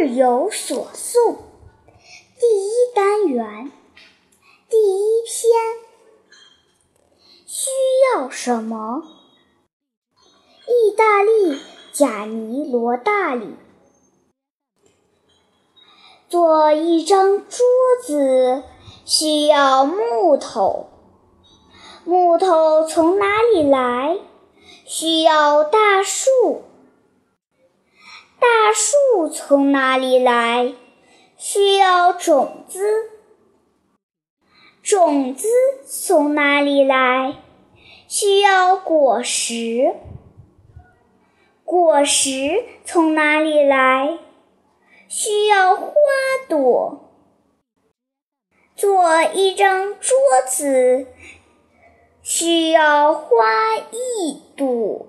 日有所诵，第一单元，第一篇，需要什么？意大利贾尼罗大里，做一张桌子需要木头，木头从哪里来？需要大树。从哪里来？需要种子。种子从哪里来？需要果实。果实从哪里来？需要花朵。做一张桌子，需要花一朵。